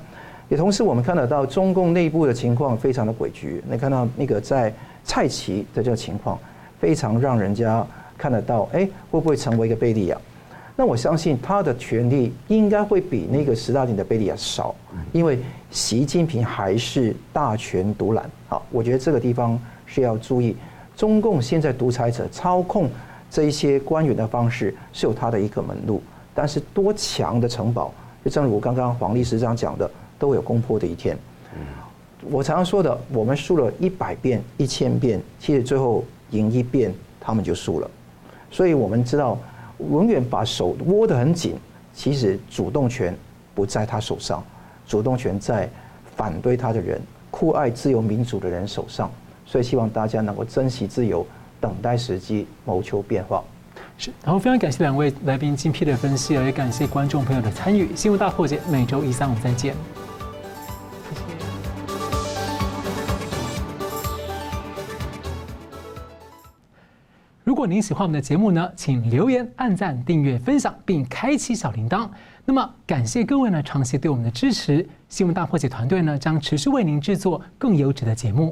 也同时，我们看得到中共内部的情况非常的诡谲。你看到那个在蔡奇的这个情况，非常让人家看得到，哎，会不会成为一个贝利亚？那我相信他的权力应该会比那个斯大林的贝利亚少，因为习近平还是大权独揽。好，我觉得这个地方是要注意，中共现在独裁者操控。这一些官员的方式是有他的一个门路，但是多强的城堡，就正如刚刚黄律师这样讲的，都有攻破的一天。我常常说的，我们输了一百遍、一千遍，其实最后赢一遍，他们就输了。所以我们知道，永远把手握得很紧，其实主动权不在他手上，主动权在反对他的人、酷爱自由民主的人手上。所以希望大家能够珍惜自由。等待时机，谋求变化。是，然后非常感谢两位来宾精辟的分析，也感谢观众朋友的参与。新闻大破解，每周一、三、五再见。如果您喜欢我们的节目呢，请留言、按赞、订阅、分享，并开启小铃铛。那么，感谢各位呢长期对我们的支持。新闻大破解团队呢将持续为您制作更优质的节目。